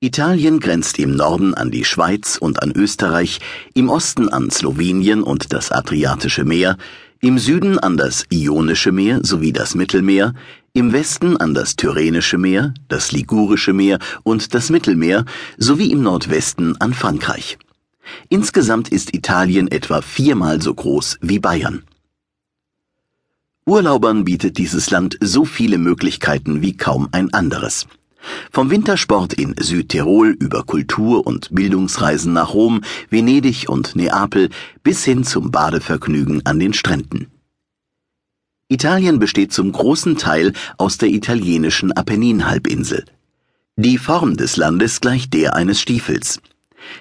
Italien grenzt im Norden an die Schweiz und an Österreich, im Osten an Slowenien und das Adriatische Meer, im Süden an das Ionische Meer sowie das Mittelmeer, im Westen an das Tyrrhenische Meer, das Ligurische Meer und das Mittelmeer sowie im Nordwesten an Frankreich. Insgesamt ist Italien etwa viermal so groß wie Bayern. Urlaubern bietet dieses Land so viele Möglichkeiten wie kaum ein anderes. Vom Wintersport in Südtirol über Kultur- und Bildungsreisen nach Rom, Venedig und Neapel bis hin zum Badevergnügen an den Stränden. Italien besteht zum großen Teil aus der italienischen Apenninhalbinsel. Die Form des Landes gleicht der eines Stiefels.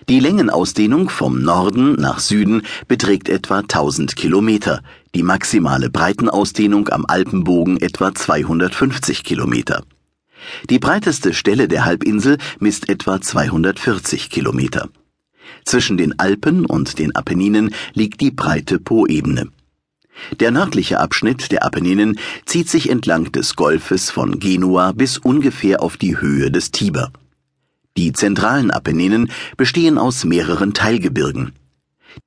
Die Längenausdehnung vom Norden nach Süden beträgt etwa 1000 Kilometer, die maximale Breitenausdehnung am Alpenbogen etwa 250 Kilometer. Die breiteste Stelle der Halbinsel misst etwa 240 Kilometer. Zwischen den Alpen und den Apenninen liegt die breite Poebene. Der nördliche Abschnitt der Apenninen zieht sich entlang des Golfes von Genua bis ungefähr auf die Höhe des Tiber. Die zentralen Apenninen bestehen aus mehreren Teilgebirgen.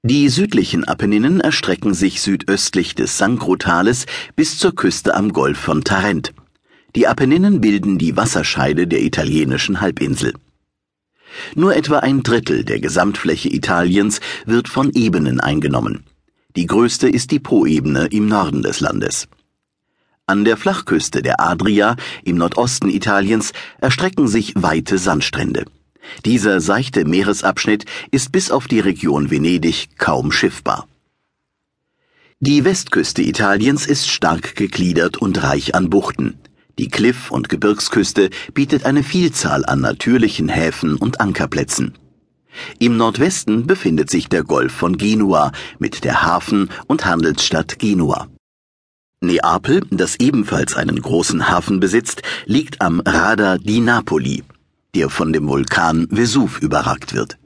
Die südlichen Apenninen erstrecken sich südöstlich des Sankrotales bis zur Küste am Golf von Tarent. Die Apenninen bilden die Wasserscheide der italienischen Halbinsel. Nur etwa ein Drittel der Gesamtfläche Italiens wird von Ebenen eingenommen. Die größte ist die Poebene im Norden des Landes. An der Flachküste der Adria im Nordosten Italiens erstrecken sich weite Sandstrände. Dieser seichte Meeresabschnitt ist bis auf die Region Venedig kaum schiffbar. Die Westküste Italiens ist stark gegliedert und reich an Buchten. Die Kliff- und Gebirgsküste bietet eine Vielzahl an natürlichen Häfen und Ankerplätzen. Im Nordwesten befindet sich der Golf von Genua mit der Hafen- und Handelsstadt Genua. Neapel, das ebenfalls einen großen Hafen besitzt, liegt am Rada di Napoli, der von dem Vulkan Vesuv überragt wird.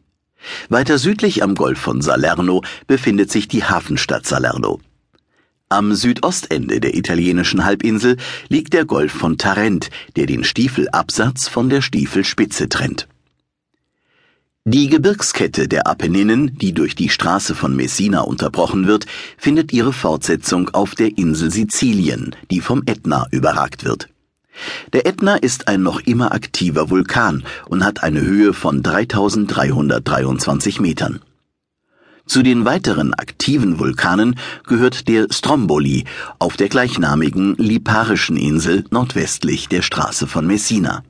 Weiter südlich am Golf von Salerno befindet sich die Hafenstadt Salerno. Am Südostende der italienischen Halbinsel liegt der Golf von Tarent, der den Stiefelabsatz von der Stiefelspitze trennt. Die Gebirgskette der Apenninen, die durch die Straße von Messina unterbrochen wird, findet ihre Fortsetzung auf der Insel Sizilien, die vom Ätna überragt wird. Der Ätna ist ein noch immer aktiver Vulkan und hat eine Höhe von 3323 Metern. Zu den weiteren aktiven Vulkanen gehört der Stromboli auf der gleichnamigen Liparischen Insel nordwestlich der Straße von Messina.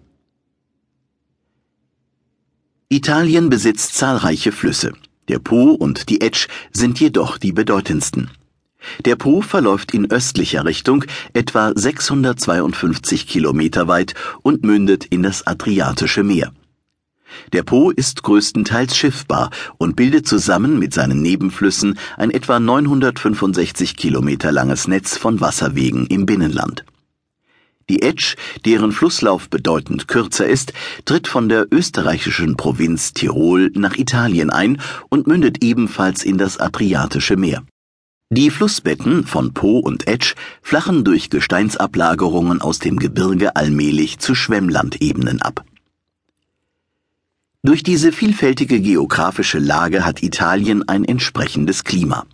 Italien besitzt zahlreiche Flüsse. Der Po und die Etsch sind jedoch die bedeutendsten. Der Po verläuft in östlicher Richtung etwa 652 Kilometer weit und mündet in das Adriatische Meer. Der Po ist größtenteils schiffbar und bildet zusammen mit seinen Nebenflüssen ein etwa 965 Kilometer langes Netz von Wasserwegen im Binnenland. Die Etsch, deren Flusslauf bedeutend kürzer ist, tritt von der österreichischen Provinz Tirol nach Italien ein und mündet ebenfalls in das Adriatische Meer. Die Flussbetten von Po und Etsch flachen durch Gesteinsablagerungen aus dem Gebirge allmählich zu Schwemmlandebenen ab. Durch diese vielfältige geografische Lage hat Italien ein entsprechendes Klima.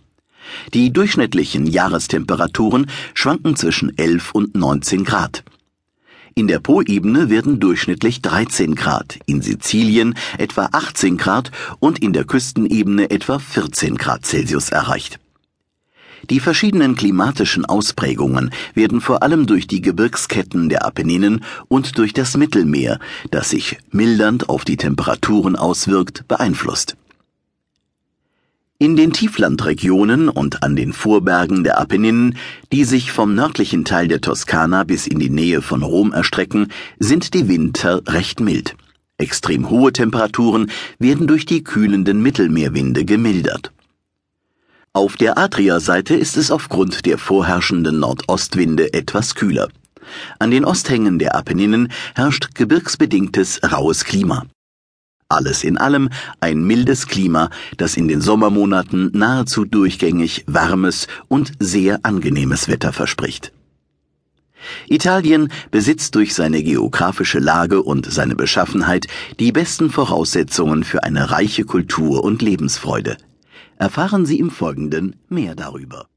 Die durchschnittlichen Jahrestemperaturen schwanken zwischen 11 und 19 Grad. In der Poebene werden durchschnittlich 13 Grad, in Sizilien etwa 18 Grad und in der Küstenebene etwa 14 Grad Celsius erreicht. Die verschiedenen klimatischen Ausprägungen werden vor allem durch die Gebirgsketten der Apenninen und durch das Mittelmeer, das sich mildernd auf die Temperaturen auswirkt, beeinflusst. In den Tieflandregionen und an den Vorbergen der Apenninen, die sich vom nördlichen Teil der Toskana bis in die Nähe von Rom erstrecken, sind die Winter recht mild. Extrem hohe Temperaturen werden durch die kühlenden Mittelmeerwinde gemildert. Auf der Adria-Seite ist es aufgrund der vorherrschenden Nordostwinde etwas kühler. An den Osthängen der Apenninen herrscht gebirgsbedingtes raues Klima. Alles in allem ein mildes Klima, das in den Sommermonaten nahezu durchgängig warmes und sehr angenehmes Wetter verspricht. Italien besitzt durch seine geografische Lage und seine Beschaffenheit die besten Voraussetzungen für eine reiche Kultur und Lebensfreude. Erfahren Sie im Folgenden mehr darüber